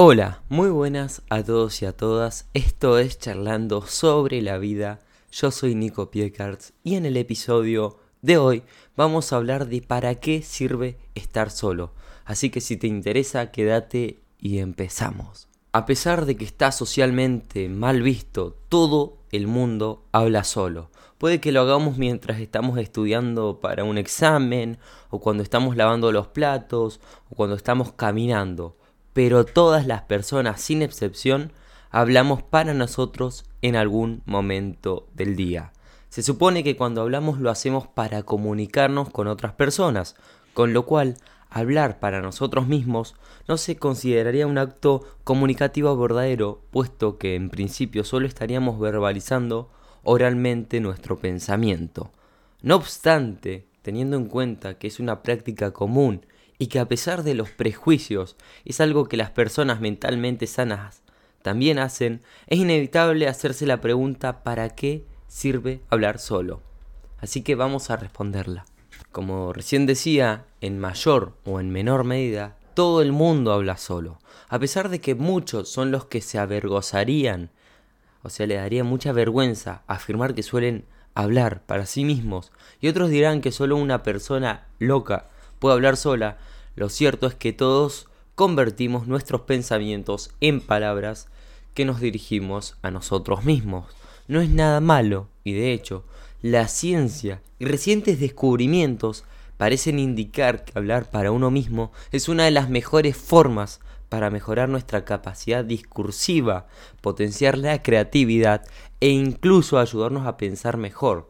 Hola, muy buenas a todos y a todas. Esto es Charlando sobre la vida. Yo soy Nico Piecards y en el episodio de hoy vamos a hablar de para qué sirve estar solo. Así que si te interesa, quédate y empezamos. A pesar de que está socialmente mal visto, todo el mundo habla solo. Puede que lo hagamos mientras estamos estudiando para un examen, o cuando estamos lavando los platos, o cuando estamos caminando pero todas las personas, sin excepción, hablamos para nosotros en algún momento del día. Se supone que cuando hablamos lo hacemos para comunicarnos con otras personas, con lo cual hablar para nosotros mismos no se consideraría un acto comunicativo verdadero, puesto que en principio solo estaríamos verbalizando oralmente nuestro pensamiento. No obstante, teniendo en cuenta que es una práctica común y que a pesar de los prejuicios es algo que las personas mentalmente sanas también hacen, es inevitable hacerse la pregunta ¿para qué sirve hablar solo? Así que vamos a responderla. Como recién decía, en mayor o en menor medida, todo el mundo habla solo, a pesar de que muchos son los que se avergozarían, o sea, le daría mucha vergüenza afirmar que suelen hablar para sí mismos, y otros dirán que solo una persona loca puede hablar sola, lo cierto es que todos convertimos nuestros pensamientos en palabras que nos dirigimos a nosotros mismos. No es nada malo, y de hecho, la ciencia y recientes descubrimientos parecen indicar que hablar para uno mismo es una de las mejores formas para mejorar nuestra capacidad discursiva, potenciar la creatividad e incluso ayudarnos a pensar mejor.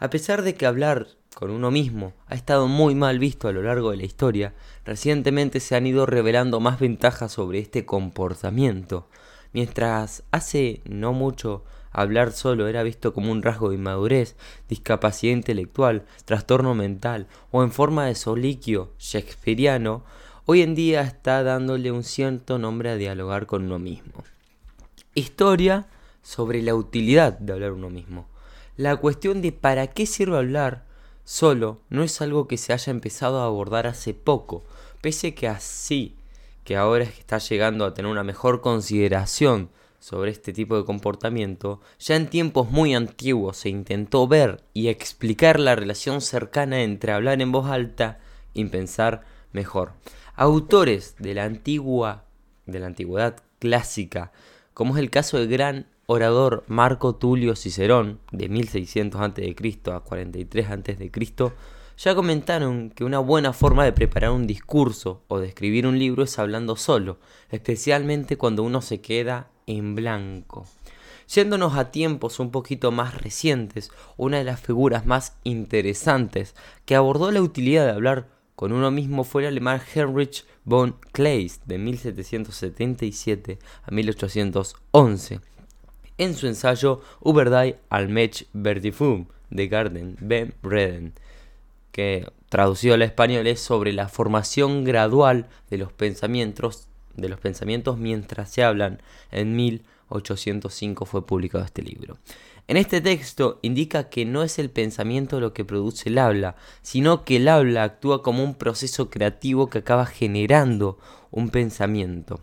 A pesar de que hablar con uno mismo ha estado muy mal visto a lo largo de la historia, recientemente se han ido revelando más ventajas sobre este comportamiento. Mientras hace no mucho hablar solo era visto como un rasgo de inmadurez, discapacidad intelectual, trastorno mental o en forma de soliquio shakespeariano, hoy en día está dándole un cierto nombre a dialogar con uno mismo. Historia sobre la utilidad de hablar uno mismo. La cuestión de para qué sirve hablar solo no es algo que se haya empezado a abordar hace poco, pese que así que ahora es que está llegando a tener una mejor consideración sobre este tipo de comportamiento, ya en tiempos muy antiguos se intentó ver y explicar la relación cercana entre hablar en voz alta y pensar mejor. Autores de la antigua de la antigüedad clásica, como es el caso del gran orador Marco Tulio Cicerón, de 1600 a.C. a 43 a.C., ya comentaron que una buena forma de preparar un discurso o de escribir un libro es hablando solo, especialmente cuando uno se queda en blanco. Yéndonos a tiempos un poquito más recientes, una de las figuras más interesantes que abordó la utilidad de hablar con uno mismo fue el alemán Heinrich von Kleist de 1777 a 1811 en su ensayo Über die Allmächtigkeit de Garden Ben Reden, que traducido al español es sobre la formación gradual de los pensamientos, de los pensamientos mientras se hablan. En 1805 fue publicado este libro. En este texto indica que no es el pensamiento lo que produce el habla, sino que el habla actúa como un proceso creativo que acaba generando un pensamiento.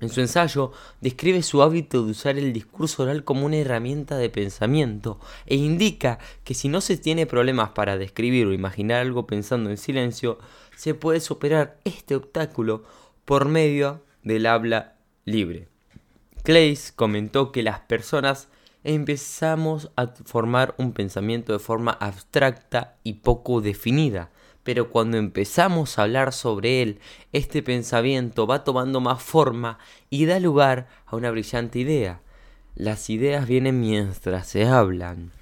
En su ensayo describe su hábito de usar el discurso oral como una herramienta de pensamiento e indica que si no se tiene problemas para describir o imaginar algo pensando en silencio, se puede superar este obstáculo por medio del habla libre. Clays comentó que las personas empezamos a formar un pensamiento de forma abstracta y poco definida, pero cuando empezamos a hablar sobre él, este pensamiento va tomando más forma y da lugar a una brillante idea. Las ideas vienen mientras se hablan.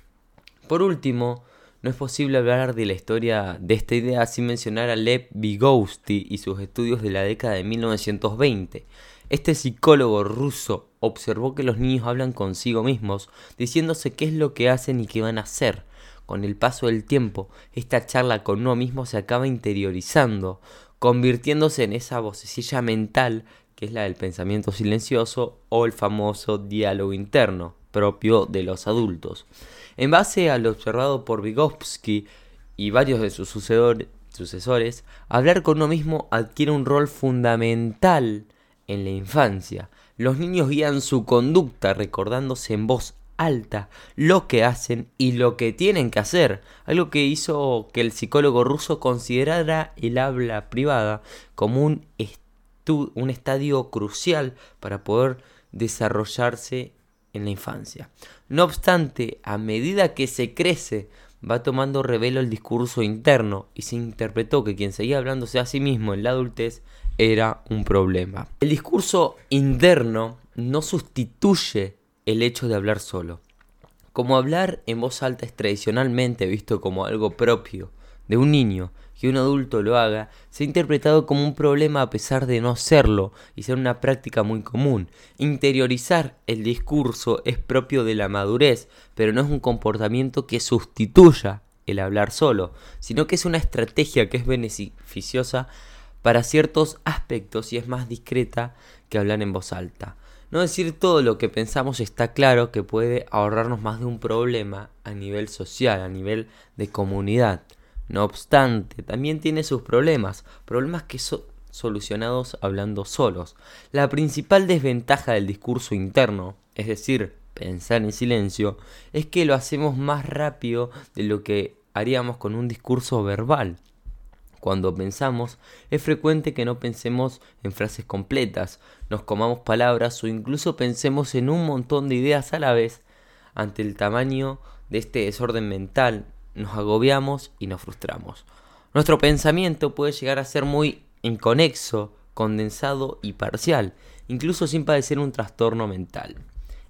Por último, no es posible hablar de la historia de esta idea sin mencionar a Lev Vygotsky y sus estudios de la década de 1920. Este psicólogo ruso observó que los niños hablan consigo mismos, diciéndose qué es lo que hacen y qué van a hacer con el paso del tiempo, esta charla con uno mismo se acaba interiorizando, convirtiéndose en esa vocecilla mental que es la del pensamiento silencioso o el famoso diálogo interno, propio de los adultos. En base a lo observado por Vygotsky y varios de sus sucesores, hablar con uno mismo adquiere un rol fundamental en la infancia. Los niños guían su conducta recordándose en voz alta lo que hacen y lo que tienen que hacer, algo que hizo que el psicólogo ruso considerara el habla privada como un, un estadio crucial para poder desarrollarse en la infancia. No obstante, a medida que se crece, va tomando revelo el discurso interno y se interpretó que quien seguía hablándose a sí mismo en la adultez era un problema. El discurso interno no sustituye el hecho de hablar solo. Como hablar en voz alta es tradicionalmente visto como algo propio de un niño, que un adulto lo haga, se ha interpretado como un problema a pesar de no serlo y ser una práctica muy común. Interiorizar el discurso es propio de la madurez, pero no es un comportamiento que sustituya el hablar solo, sino que es una estrategia que es beneficiosa para ciertos aspectos y es más discreta que hablar en voz alta. No decir todo lo que pensamos está claro que puede ahorrarnos más de un problema a nivel social, a nivel de comunidad. No obstante, también tiene sus problemas, problemas que son solucionados hablando solos. La principal desventaja del discurso interno, es decir, pensar en silencio, es que lo hacemos más rápido de lo que haríamos con un discurso verbal. Cuando pensamos, es frecuente que no pensemos en frases completas, nos comamos palabras o incluso pensemos en un montón de ideas a la vez. Ante el tamaño de este desorden mental, nos agobiamos y nos frustramos. Nuestro pensamiento puede llegar a ser muy inconexo, condensado y parcial, incluso sin padecer un trastorno mental.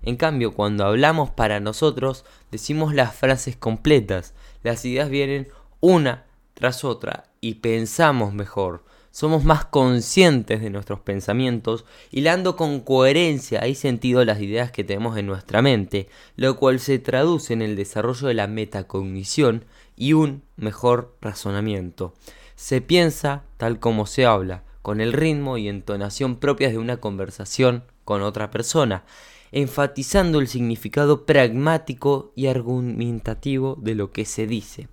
En cambio, cuando hablamos para nosotros, decimos las frases completas, las ideas vienen una tras otra y pensamos mejor. Somos más conscientes de nuestros pensamientos, hilando con coherencia y sentido las ideas que tenemos en nuestra mente, lo cual se traduce en el desarrollo de la metacognición y un mejor razonamiento. Se piensa tal como se habla, con el ritmo y entonación propias de una conversación con otra persona, enfatizando el significado pragmático y argumentativo de lo que se dice.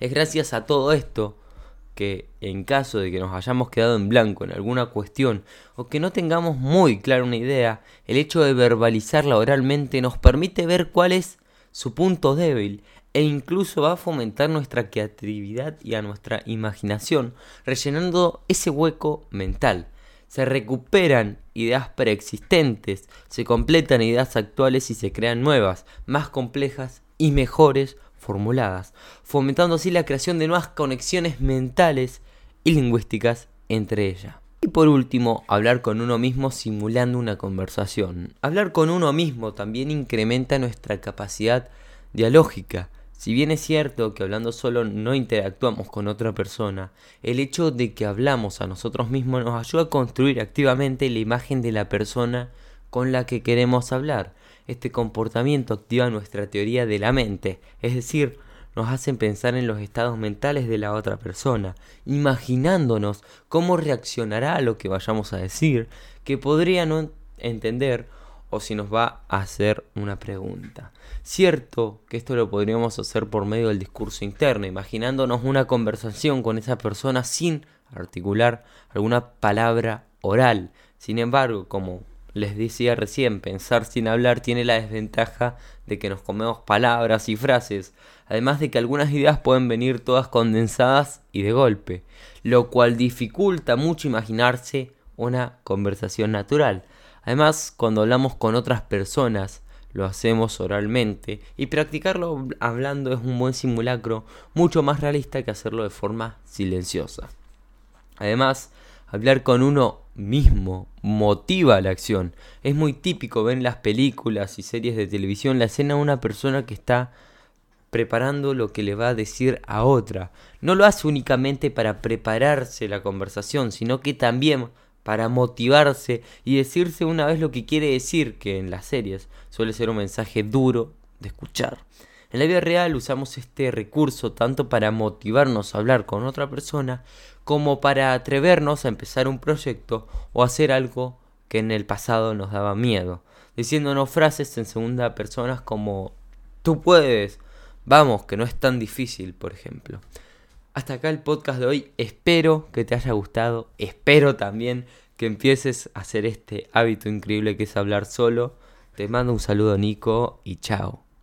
Es gracias a todo esto que en caso de que nos hayamos quedado en blanco en alguna cuestión o que no tengamos muy clara una idea, el hecho de verbalizarla oralmente nos permite ver cuál es su punto débil e incluso va a fomentar nuestra creatividad y a nuestra imaginación, rellenando ese hueco mental. Se recuperan ideas preexistentes, se completan ideas actuales y se crean nuevas, más complejas y mejores formuladas, fomentando así la creación de nuevas conexiones mentales y lingüísticas entre ellas. Y por último, hablar con uno mismo simulando una conversación. Hablar con uno mismo también incrementa nuestra capacidad dialógica. Si bien es cierto que hablando solo no interactuamos con otra persona, el hecho de que hablamos a nosotros mismos nos ayuda a construir activamente la imagen de la persona con la que queremos hablar este comportamiento activa nuestra teoría de la mente, es decir, nos hacen pensar en los estados mentales de la otra persona, imaginándonos cómo reaccionará a lo que vayamos a decir, que podría no entender o si nos va a hacer una pregunta. Cierto que esto lo podríamos hacer por medio del discurso interno, imaginándonos una conversación con esa persona sin articular alguna palabra oral. Sin embargo, como les decía recién, pensar sin hablar tiene la desventaja de que nos comemos palabras y frases, además de que algunas ideas pueden venir todas condensadas y de golpe, lo cual dificulta mucho imaginarse una conversación natural. Además, cuando hablamos con otras personas, lo hacemos oralmente y practicarlo hablando es un buen simulacro mucho más realista que hacerlo de forma silenciosa. Además, hablar con uno mismo motiva la acción. Es muy típico ver en las películas y series de televisión la escena de una persona que está preparando lo que le va a decir a otra. No lo hace únicamente para prepararse la conversación, sino que también para motivarse y decirse una vez lo que quiere decir, que en las series suele ser un mensaje duro de escuchar. En la vida real usamos este recurso tanto para motivarnos a hablar con otra persona como para atrevernos a empezar un proyecto o hacer algo que en el pasado nos daba miedo, diciéndonos frases en segunda persona como tú puedes, vamos, que no es tan difícil, por ejemplo. Hasta acá el podcast de hoy, espero que te haya gustado, espero también que empieces a hacer este hábito increíble que es hablar solo. Te mando un saludo Nico y chao.